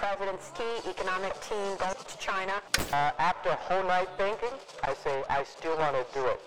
president's key economic team goes to China. Uh, after a whole night thinking, I say I still want to do it.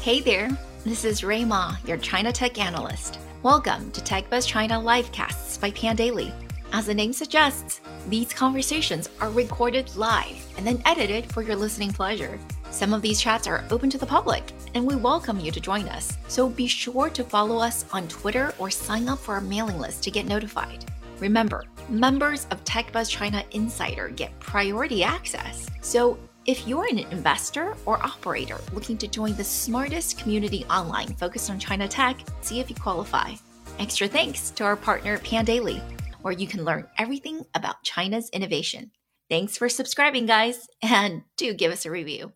Hey there, this is Rui Ma, your China Tech Analyst. Welcome to TechBuzz China Livecasts by Pandaily. As the name suggests, these conversations are recorded live and then edited for your listening pleasure. Some of these chats are open to the public, and we welcome you to join us. So be sure to follow us on Twitter or sign up for our mailing list to get notified. Remember, members of TechBuzz China Insider get priority access. So if you're an investor or operator looking to join the smartest community online focused on China tech, see if you qualify. Extra thanks to our partner Pandaily where you can learn everything about China's innovation. Thanks for subscribing, guys, and do give us a review.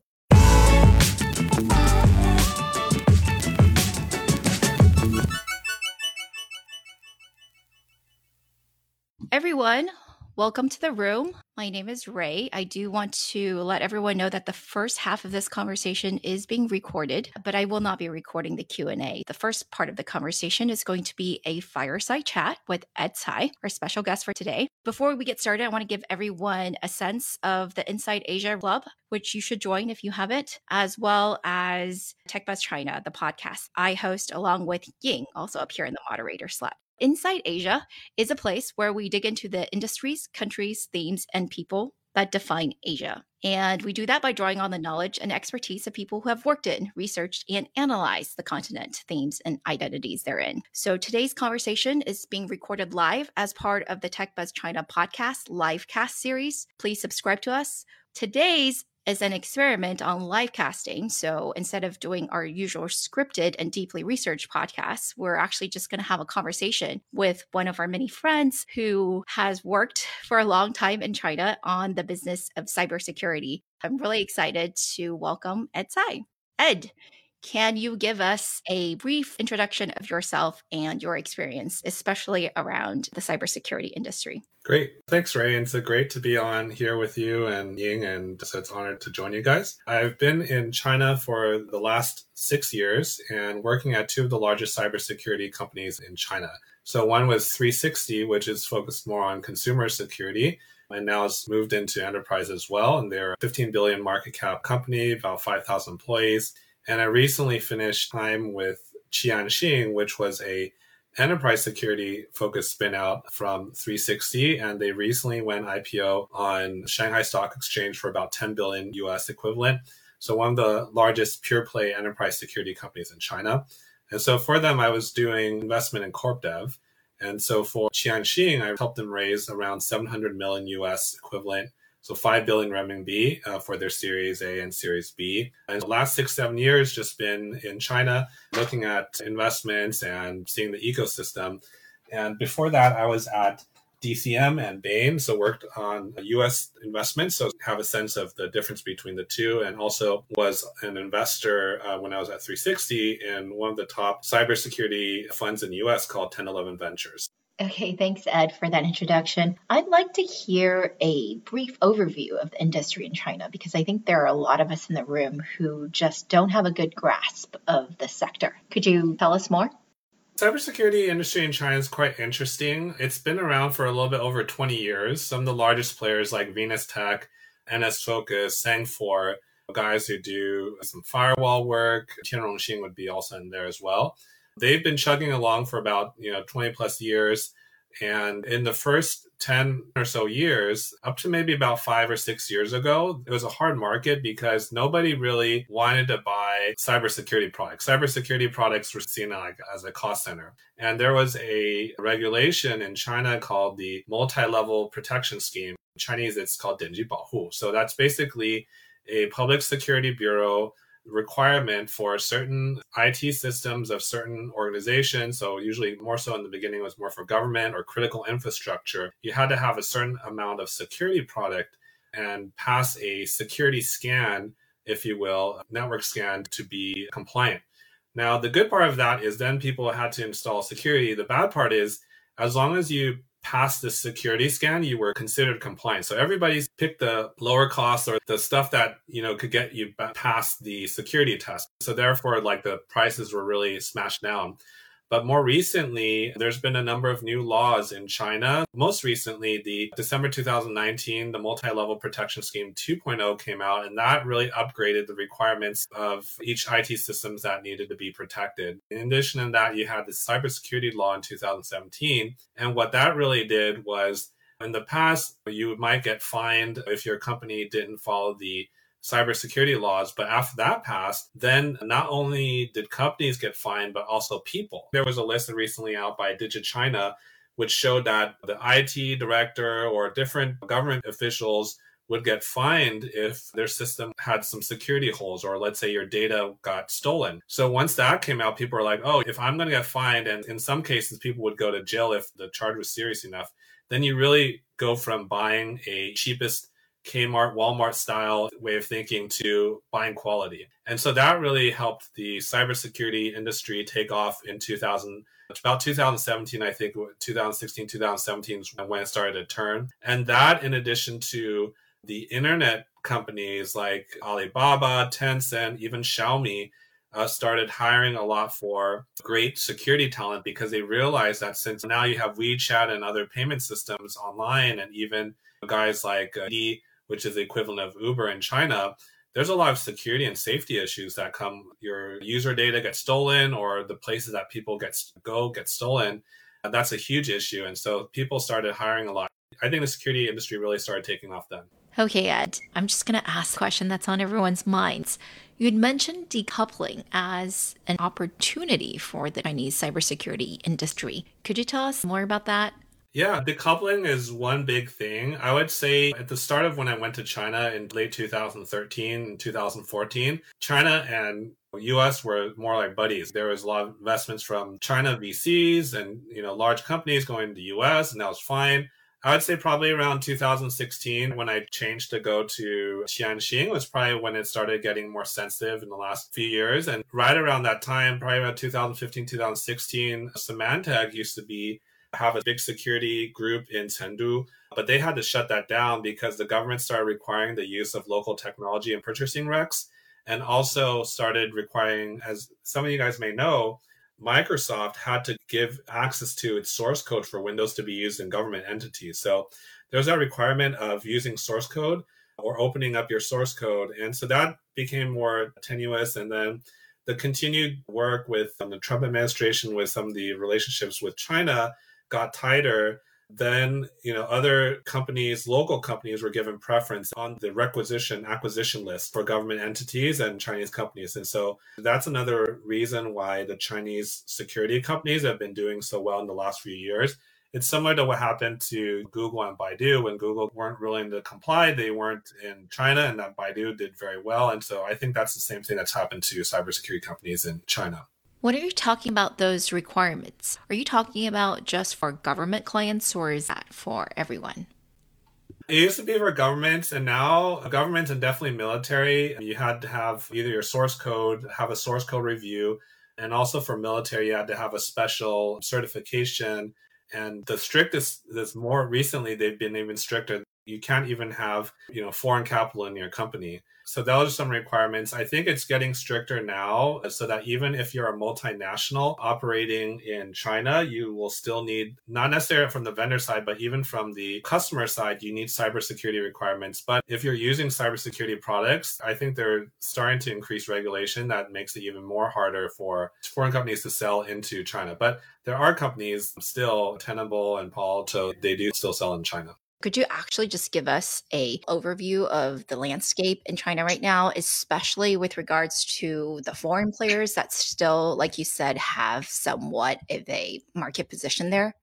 Everyone, welcome to the room. My name is Ray. I do want to let everyone know that the first half of this conversation is being recorded, but I will not be recording the Q&A. The first part of the conversation is going to be a fireside chat with Ed Tsai, our special guest for today. Before we get started, I want to give everyone a sense of the Inside Asia Club, which you should join if you haven't, as well as TechBuzz China, the podcast I host along with Ying, also up here in the moderator slot. Inside Asia is a place where we dig into the industries, countries, themes, and people that define Asia. And we do that by drawing on the knowledge and expertise of people who have worked in, researched, and analyzed the continent, themes, and identities therein. So today's conversation is being recorded live as part of the TechBuzz China podcast livecast series. Please subscribe to us. Today's is an experiment on live casting. So instead of doing our usual scripted and deeply researched podcasts, we're actually just going to have a conversation with one of our many friends who has worked for a long time in China on the business of cybersecurity. I'm really excited to welcome Ed Tsai. Ed, can you give us a brief introduction of yourself and your experience, especially around the cybersecurity industry? Great. Thanks, Ray. It's so great to be on here with you and Ying, and so it's honored to join you guys. I've been in China for the last six years and working at two of the largest cybersecurity companies in China. So one was 360, which is focused more on consumer security, and now it's moved into enterprise as well. And they're a 15 billion market cap company, about 5,000 employees. And I recently finished time with Qianxin, which was a enterprise security focused spin out from 360 and they recently went IPO on Shanghai Stock Exchange for about 10 billion US equivalent. So one of the largest pure play enterprise security companies in China. And so for them I was doing investment in corp dev. And so for Qianxin, I helped them raise around 700 million US equivalent so 5 billion renminbi uh, for their Series A and Series B. And the last six, seven years just been in China looking at investments and seeing the ecosystem. And before that, I was at DCM and Bain, so worked on US investments, so have a sense of the difference between the two, and also was an investor uh, when I was at 360 in one of the top cybersecurity funds in the US called 1011 Ventures. Okay, thanks, Ed, for that introduction. I'd like to hear a brief overview of the industry in China because I think there are a lot of us in the room who just don't have a good grasp of the sector. Could you tell us more? Cybersecurity industry in China is quite interesting. It's been around for a little bit over 20 years. Some of the largest players like Venus Tech, NS Focus, Sangfor, guys who do some firewall work, Tianrongxin would be also in there as well they've been chugging along for about you know 20 plus years and in the first 10 or so years, up to maybe about five or six years ago, it was a hard market because nobody really wanted to buy cybersecurity products. Cybersecurity products were seen like as a cost center. And there was a regulation in China called the multi level protection scheme. In Chinese, it's called Dengji Baohu. So that's basically a public security bureau requirement for certain IT systems of certain organizations. So usually more so in the beginning was more for government or critical infrastructure. You had to have a certain amount of security product and pass a security scan, if you will, network scan to be compliant. Now, the good part of that is then people had to install security. The bad part is as long as you passed the security scan, you were considered compliant. So everybody's picked the lower cost or the stuff that, you know, could get you past the security test. So therefore, like the prices were really smashed down. But more recently, there's been a number of new laws in China. Most recently, the December 2019, the multi level protection scheme 2.0 came out, and that really upgraded the requirements of each IT systems that needed to be protected. In addition to that, you had the cybersecurity law in 2017. And what that really did was in the past, you might get fined if your company didn't follow the cybersecurity laws. But after that passed, then not only did companies get fined, but also people. There was a list recently out by DigiChina, which showed that the IT director or different government officials would get fined if their system had some security holes or let's say your data got stolen. So once that came out, people were like, oh, if I'm going to get fined, and in some cases, people would go to jail if the charge was serious enough, then you really go from buying a cheapest Kmart, Walmart style way of thinking to buying quality. And so that really helped the cybersecurity industry take off in 2000 about 2017 i think 2016 2017 is when it started to turn and that in addition to the internet companies like alibaba tencent even xiaomi uh, started hiring a lot for great security talent because they realized that since now you have WeChat and other payment systems online, and even guys like uh, which is the equivalent of Uber in China, there's a lot of security and safety issues that come. Your user data gets stolen, or the places that people get go get stolen. And that's a huge issue. And so people started hiring a lot. I think the security industry really started taking off then. Okay, Ed, I'm just going to ask a question that's on everyone's minds. You had mentioned decoupling as an opportunity for the Chinese cybersecurity industry. Could you tell us more about that? Yeah, decoupling is one big thing. I would say at the start of when I went to China in late 2013 and 2014, China and US were more like buddies. There was a lot of investments from China VCs and, you know, large companies going to the US and that was fine. I would say probably around 2016 when I changed to go to Qianxin was probably when it started getting more sensitive in the last few years. And right around that time, probably about 2015, 2016, Symantec used to be have a big security group in Chengdu, but they had to shut that down because the government started requiring the use of local technology and purchasing recs, and also started requiring, as some of you guys may know, Microsoft had to give access to its source code for Windows to be used in government entities. So there's that requirement of using source code or opening up your source code. And so that became more tenuous. And then the continued work with um, the Trump administration with some of the relationships with China got tighter, then you know other companies local companies were given preference on the requisition acquisition list for government entities and chinese companies. And so that's another reason why the chinese security companies have been doing so well in the last few years. It's similar to what happened to google and baidu. When google weren't willing to comply they weren't in china and that baidu did very well. And so i think that's the same thing that's happened to cybersecurity companies in china when are you talking about those requirements? Are you talking about just for government clients or is that for everyone? It used to be for governments, and now governments and definitely military, you had to have either your source code, have a source code review, and also for military, you had to have a special certification. And the strictest, this more recently, they've been even stricter. You can't even have, you know, foreign capital in your company. So those are some requirements. I think it's getting stricter now so that even if you're a multinational operating in China, you will still need, not necessarily from the vendor side, but even from the customer side, you need cybersecurity requirements. But if you're using cybersecurity products, I think they're starting to increase regulation that makes it even more harder for foreign companies to sell into China. But there are companies still, Tenable and Palo Alto, they do still sell in China. Could you actually just give us a overview of the landscape in China right now, especially with regards to the foreign players that still, like you said, have somewhat of a market position there?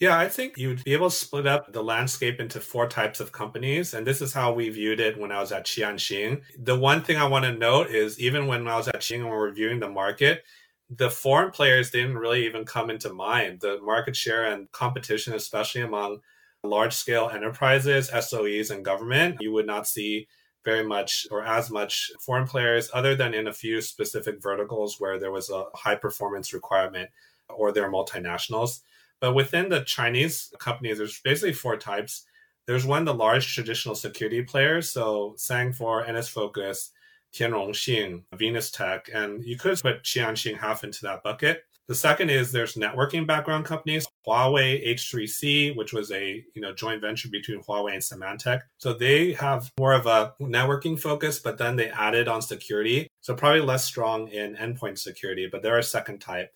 Yeah, I think you'd be able to split up the landscape into four types of companies. And this is how we viewed it when I was at Qianxin. The one thing I want to note is even when I was at Qianxin and we we're reviewing the market, the foreign players didn't really even come into mind. The market share and competition, especially among large scale enterprises, SOEs, and government, you would not see very much or as much foreign players other than in a few specific verticals where there was a high performance requirement or they're multinationals. But within the Chinese companies, there's basically four types. There's one, the large traditional security players. So Sangfor, NS Focus, Tianrongxin, Venus Tech, and you could put Qianxin half into that bucket. The second is there's networking background companies, Huawei H3C, which was a you know joint venture between Huawei and Symantec. So they have more of a networking focus, but then they added on security. So probably less strong in endpoint security, but they're a second type.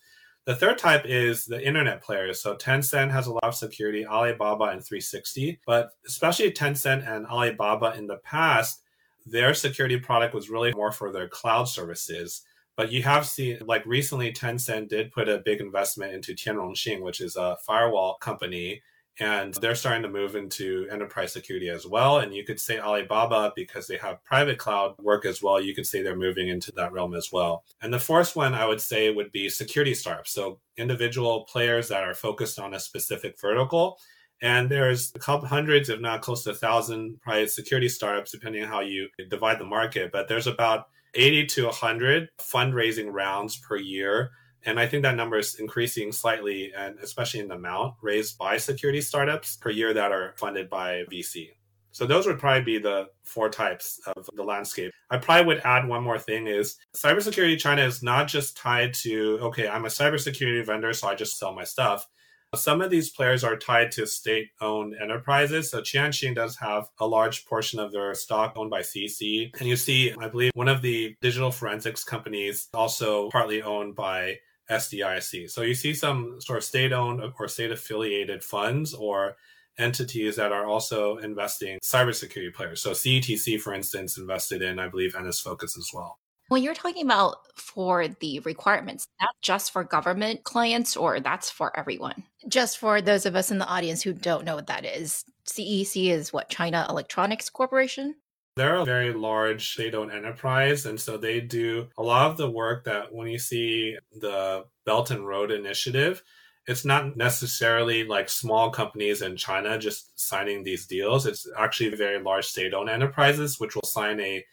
The third type is the internet players. So Tencent has a lot of security, Alibaba and 360, but especially Tencent and Alibaba in the past, their security product was really more for their cloud services. But you have seen, like recently, Tencent did put a big investment into Tianrongxin, which is a firewall company and they're starting to move into enterprise security as well. And you could say Alibaba, because they have private cloud work as well, you could say they're moving into that realm as well. And the fourth one I would say would be security startups. So individual players that are focused on a specific vertical. And there's a couple hundreds, if not close to a thousand, private security startups, depending on how you divide the market. But there's about 80 to 100 fundraising rounds per year and I think that number is increasing slightly, and especially in the amount raised by security startups per year that are funded by VC. So those would probably be the four types of the landscape. I probably would add one more thing is cybersecurity China is not just tied to, okay, I'm a cybersecurity vendor, so I just sell my stuff. Some of these players are tied to state owned enterprises. So Qianxin does have a large portion of their stock owned by CEC. And you see, I believe one of the digital forensics companies also partly owned by SDIC. So you see some sort of state owned or state affiliated funds or entities that are also investing cybersecurity players. So CETC, for instance, invested in, I believe, NS Focus as well. When you're talking about for the requirements, that's just for government clients or that's for everyone? Just for those of us in the audience who don't know what that is. CEC is what, China Electronics Corporation? They're a very large state owned enterprise. And so they do a lot of the work that when you see the Belt and Road Initiative, it's not necessarily like small companies in China just signing these deals. It's actually very large state owned enterprises, which will sign a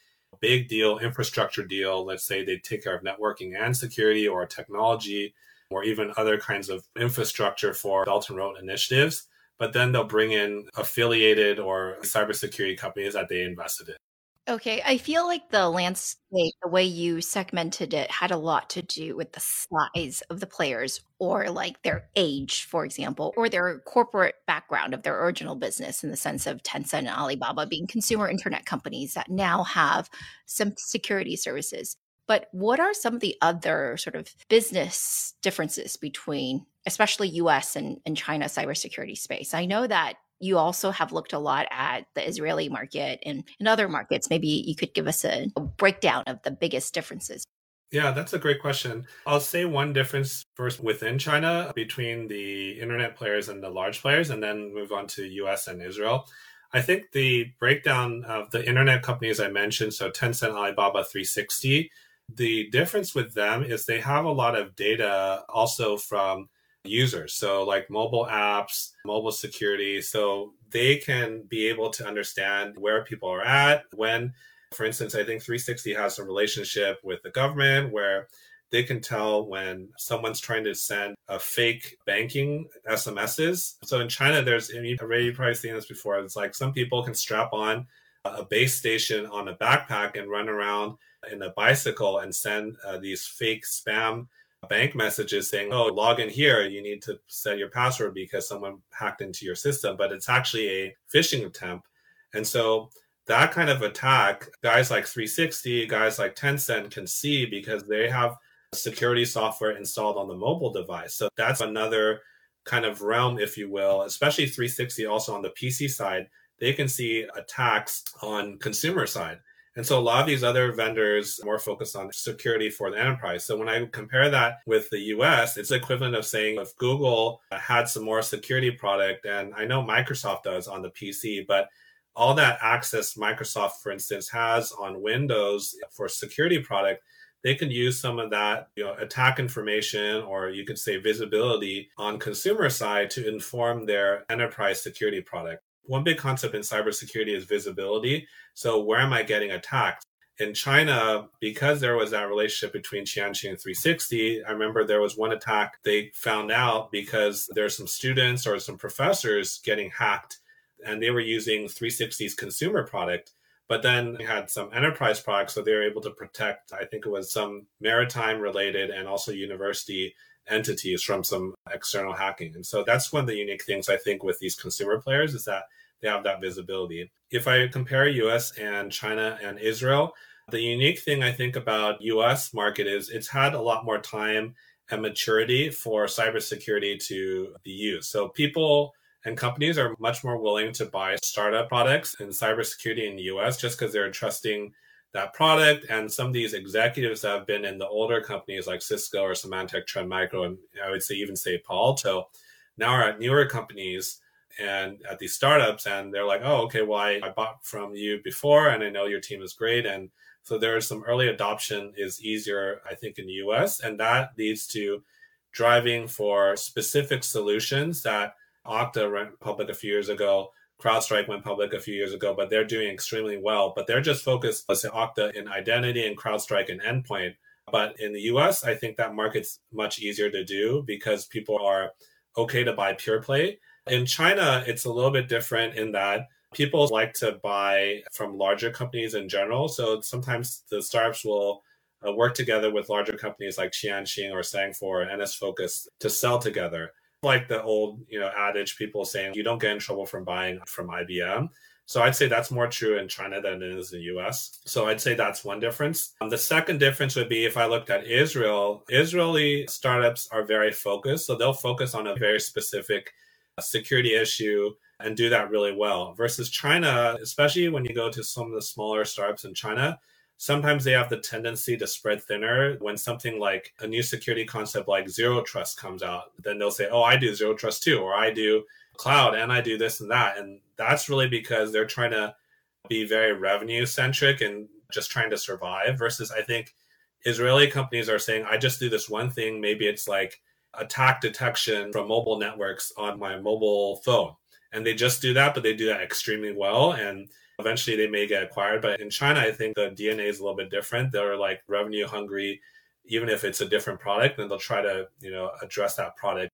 big deal, infrastructure deal. Let's say they take care of networking and security or technology or even other kinds of infrastructure for Belt and Road initiatives but then they'll bring in affiliated or cybersecurity companies that they invested in. Okay, I feel like the landscape, the way you segmented it, had a lot to do with the size of the players or like their age, for example, or their corporate background of their original business in the sense of Tencent and Alibaba being consumer internet companies that now have some security services. But what are some of the other sort of business differences between, especially US and, and China cybersecurity space? I know that you also have looked a lot at the Israeli market and, and other markets. Maybe you could give us a, a breakdown of the biggest differences. Yeah, that's a great question. I'll say one difference first within China between the internet players and the large players, and then move on to US and Israel. I think the breakdown of the internet companies I mentioned, so Tencent, Alibaba, 360, the difference with them is they have a lot of data also from users. So, like mobile apps, mobile security. So, they can be able to understand where people are at, when, for instance, I think 360 has a relationship with the government where they can tell when someone's trying to send a fake banking SMSs. So in China, there's, you've already probably seen this before, it's like some people can strap on a base station on a backpack and run around in a bicycle and send uh, these fake spam bank messages saying, oh, log in here. You need to set your password because someone hacked into your system. But it's actually a phishing attempt. And so that kind of attack, guys like 360, guys like Tencent can see because they have security software installed on the mobile device. So that's another kind of realm, if you will, especially 360 also on the PC side. They can see attacks on consumer side. And so a lot of these other vendors more focused on security for the enterprise. So when I compare that with the US, it's equivalent of saying if Google had some more security product, and I know Microsoft does on the PC, but all that access Microsoft, for instance, has on Windows for security product, they can use some of that you know attack information or you could say visibility on consumer side to inform their enterprise security product one big concept in cybersecurity is visibility. So where am I getting attacked? in China, because there was that relationship between Qianxin and 360, I remember there was one attack they found out because there's some students or some professors getting hacked and they were using 360's consumer product but then they had some enterprise products, so they were able to protect, I think it was some maritime related and also university entities from some external hacking. And so that's one of the unique things I think with these consumer players is that they have that visibility. If I compare US and China and Israel, the unique thing I think about US market is it's had a lot more time and maturity for cybersecurity to be used. So people and companies are much more willing to buy startup products in cybersecurity in the US just because they're trusting that product. And some of these executives that have been in the older companies like Cisco or Symantec, Trend Micro, and I would say even say Palo Alto, now are at newer companies and at these startups. And they're like, oh, okay, well, I, I bought from you before and I know your team is great. And so there's some early adoption is easier, I think, in the US. And that leads to driving for specific solutions that Okta went public a few years ago. CrowdStrike went public a few years ago, but they're doing extremely well. But they're just focused, let's say, Okta in identity and CrowdStrike in endpoint. But in the US, I think that market's much easier to do because people are okay to buy pure play. In China, it's a little bit different in that people like to buy from larger companies in general. So sometimes the startups will uh, work together with larger companies like Qianxin or Sangfor or NS Focus to sell together like the old, you know, adage people saying you don't get in trouble from buying from IBM. So I'd say that's more true in China than it is in the US. So I'd say that's one difference. Um, the second difference would be if I looked at Israel, Israeli startups are very focused. So they'll focus on a very specific security issue and do that really well. Versus China, especially when you go to some of the smaller startups in China, sometimes they have the tendency to spread thinner when something like a new security concept like zero trust comes out then they'll say oh i do zero trust too or i do cloud and i do this and that and that's really because they're trying to be very revenue centric and just trying to survive versus i think israeli companies are saying i just do this one thing maybe it's like attack detection from mobile networks on my mobile phone and they just do that but they do that extremely well and Eventually, they may get acquired. But in China, I think the DNA is a little bit different. They're like revenue hungry, even if it's a different product, then they'll try to, you know, address that product.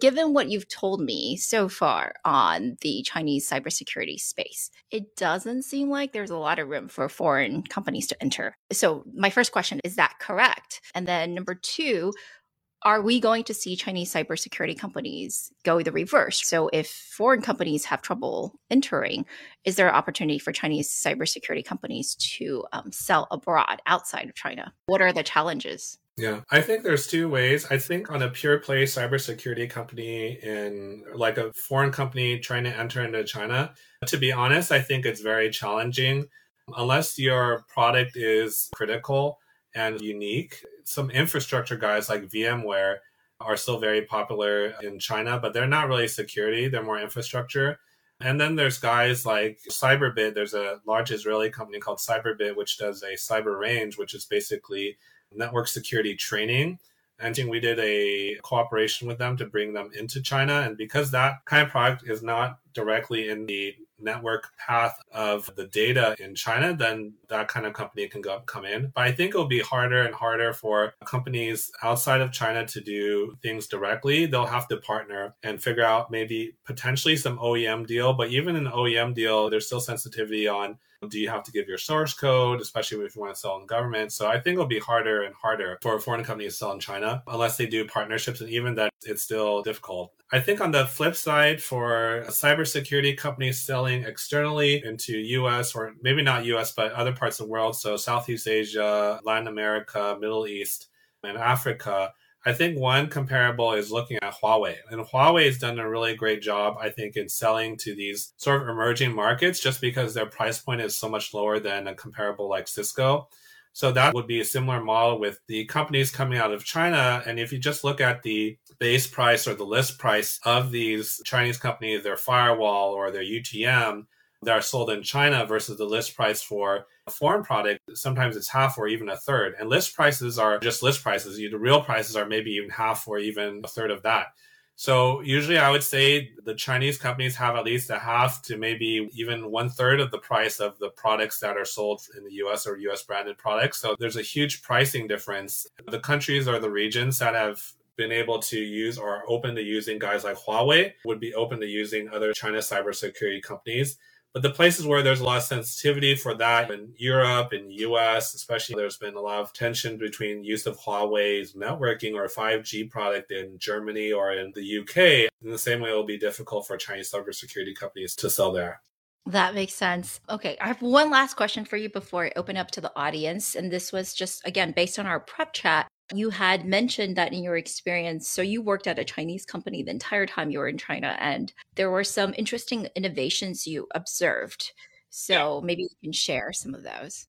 Given what you've told me so far on the Chinese cybersecurity space, it doesn't seem like there's a lot of room for foreign companies to enter. So, my first question is that correct? And then, number two, are we going to see Chinese cybersecurity companies go the reverse? So, if foreign companies have trouble entering, is there an opportunity for Chinese cybersecurity companies to um, sell abroad outside of China? What are the challenges? Yeah, I think there's two ways. I think on a pure play cybersecurity company in like a foreign company trying to enter into China, to be honest, I think it's very challenging unless your product is critical and unique. Some infrastructure guys like VMware are still very popular in China, but they're not really security, they're more infrastructure. And then there's guys like Cyberbit. There's a large Israeli company called Cyberbit, which does a cyber range, which is basically network security training. And we did a cooperation with them to bring them into China. And because that kind of product is not directly in the network path of the data in China, then that kind of company can go, come in. But I think it'll be harder and harder for companies outside of China to do things directly. They'll have to partner and figure out maybe potentially some OEM deal. But even an OEM deal, there's still sensitivity on do you have to give your source code, especially if you want to sell in government? So I think it'll be harder and harder for foreign companies to sell in China unless they do partnerships. And even that, it's still difficult. I think on the flip side, for a cybersecurity companies selling externally into US or maybe not US, but other parts of the world, so Southeast Asia, Latin America, Middle East, and Africa, I think one comparable is looking at Huawei. And Huawei has done a really great job, I think, in selling to these sort of emerging markets just because their price point is so much lower than a comparable like Cisco. So that would be a similar model with the companies coming out of China. And if you just look at the base price or the list price of these Chinese companies, their firewall or their UTM, that are sold in China versus the list price for a foreign product, sometimes it's half or even a third. And list prices are just list prices. The real prices are maybe even half or even a third of that. So usually I would say the Chinese companies have at least a half to maybe even one third of the price of the products that are sold in the US or US branded products. So there's a huge pricing difference. The countries or the regions that have been able to use or are open to using guys like Huawei would be open to using other China cybersecurity companies. But the places where there's a lot of sensitivity for that in Europe, in US, especially there's been a lot of tension between use of Huawei's networking or 5G product in Germany or in the UK. In the same way, it will be difficult for Chinese cybersecurity companies to sell there. That makes sense. Okay, I have one last question for you before I open up to the audience. And this was just, again, based on our prep chat. You had mentioned that in your experience, so you worked at a Chinese company the entire time you were in China, and there were some interesting innovations you observed. So yeah. maybe you can share some of those.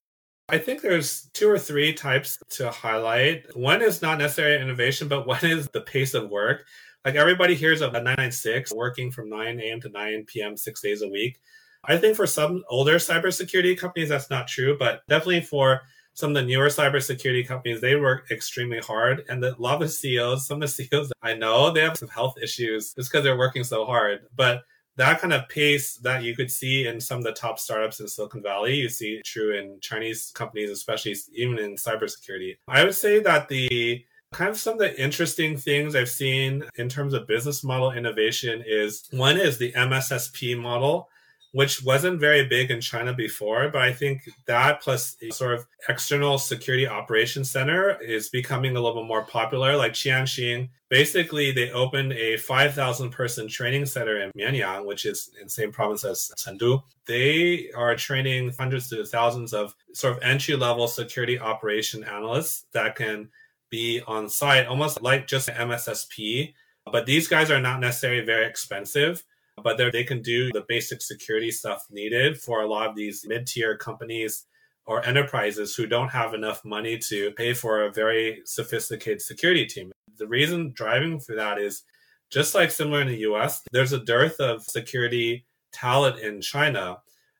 I think there's two or three types to highlight. One is not necessarily innovation, but one is the pace of work. Like everybody hears of a 996 working from 9 a.m. to 9 p.m. six days a week. I think for some older cybersecurity companies, that's not true, but definitely for some of the newer cybersecurity companies, they work extremely hard. And the, a lot of the CEOs, some of the CEOs I know, they have some health issues just because they're working so hard. But that kind of pace that you could see in some of the top startups in Silicon Valley, you see true in Chinese companies, especially even in cybersecurity. I would say that the kind of some of the interesting things I've seen in terms of business model innovation is one is the MSSP model which wasn't very big in China before, but I think that plus a sort of external security operations center is becoming a little bit more popular. Like Qianxin, basically they opened a 5,000 person training center in Mianyang, which is in the same province as Chengdu. They are training hundreds to thousands of sort of entry level security operation analysts that can be on site, almost like just an MSSP. But these guys are not necessarily very expensive but they can do the basic security stuff needed for a lot of these mid tier companies or enterprises who don't have enough money to pay for a very sophisticated security team. The reason driving for that is just like similar in the US, there's a dearth of security talent in China.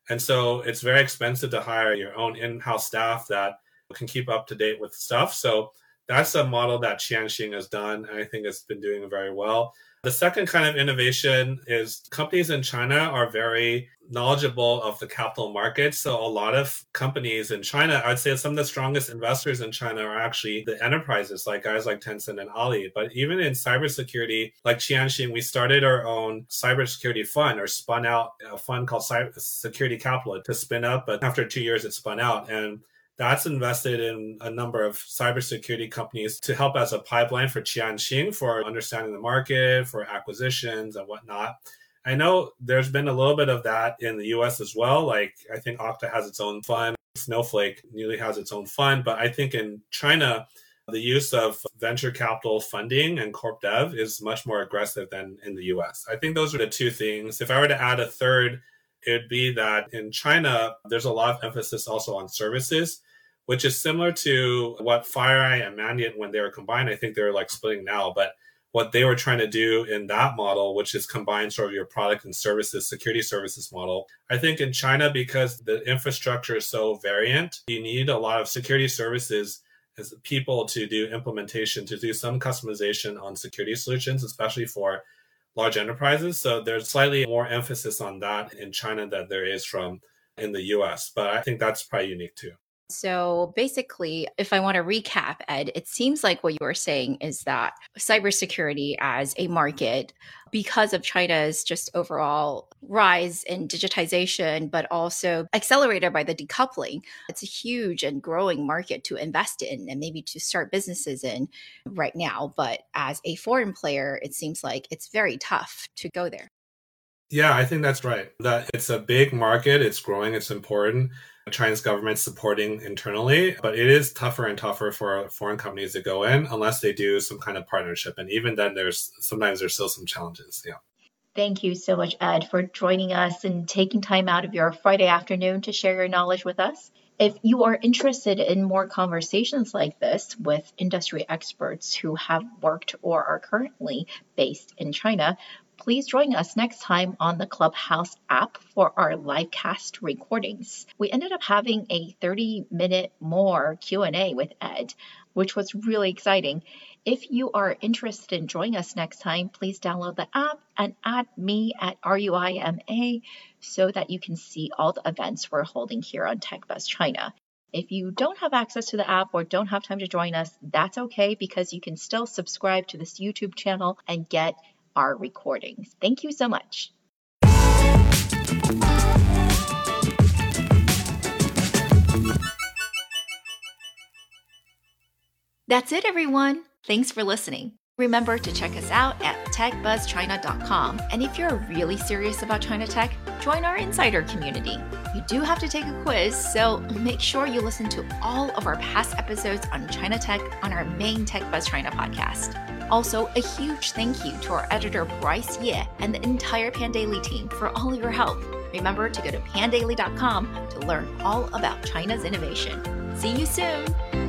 And so it's very expensive to hire your own in house staff that can keep up to date with stuff. So that's a model that Qianxin has done. And I think it's been doing very well. The second kind of innovation is companies in China are very knowledgeable of the capital markets. So a lot of companies in China, I'd say some of the strongest investors in China are actually the enterprises, like guys like Tencent and Ali. But even in cybersecurity, like Qianxin, we started our own cybersecurity fund or spun out a fund called Cyber Security Capital to spin up. But after two years, it spun out. And that's invested in a number of cybersecurity companies to help as a pipeline for Qianxin for understanding the market, for acquisitions and whatnot. I know there's been a little bit of that in the US as well. Like I think Okta has its own fund, Snowflake nearly has its own fund, but I think in China, the use of venture capital funding and corp dev is much more aggressive than in the US. I think those are the two things. If I were to add a third, it would be that in China, there's a lot of emphasis also on services which is similar to what FireEye and Mandiant, when they were combined, I think they're like splitting now, but what they were trying to do in that model, which is combine sort of your product and services, security services model. I think in China, because the infrastructure is so variant, you need a lot of security services as people to do implementation, to do some customization on security solutions, especially for large enterprises. So there's slightly more emphasis on that in China than there is from in the US. But I think that's probably unique too. So basically, if I want to recap, Ed, it seems like what you are saying is that cybersecurity as a market, because of China's just overall rise in digitization, but also accelerated by the decoupling, it's a huge and growing market to invest in and maybe to start businesses in right now. But as a foreign player, it seems like it's very tough to go there. Yeah, I think that's right. That it's a big market, it's growing, it's important. China's government supporting internally, but it is tougher and tougher for foreign companies to go in unless they do some kind of partnership. And even then, there's sometimes there's still some challenges. Yeah. Thank you so much, Ed, for joining us and taking time out of your Friday afternoon to share your knowledge with us. If you are interested in more conversations like this with industry experts who have worked or are currently based in China, please join us next time on the Clubhouse app for our livecast recordings. We ended up having a 30 minute more Q&A with Ed, which was really exciting. If you are interested in joining us next time, please download the app and add me at RUIMA so that you can see all the events we're holding here on TechBuzz China. If you don't have access to the app or don't have time to join us, that's okay because you can still subscribe to this YouTube channel and get our recordings. Thank you so much. That's it, everyone. Thanks for listening. Remember to check us out at techbuzzchina.com. And if you're really serious about China tech, join our insider community. You do have to take a quiz, so make sure you listen to all of our past episodes on China tech on our main Tech Buzz China podcast. Also, a huge thank you to our editor Bryce Ye and the entire Pandaily team for all of your help. Remember to go to pandaily.com to learn all about China's innovation. See you soon!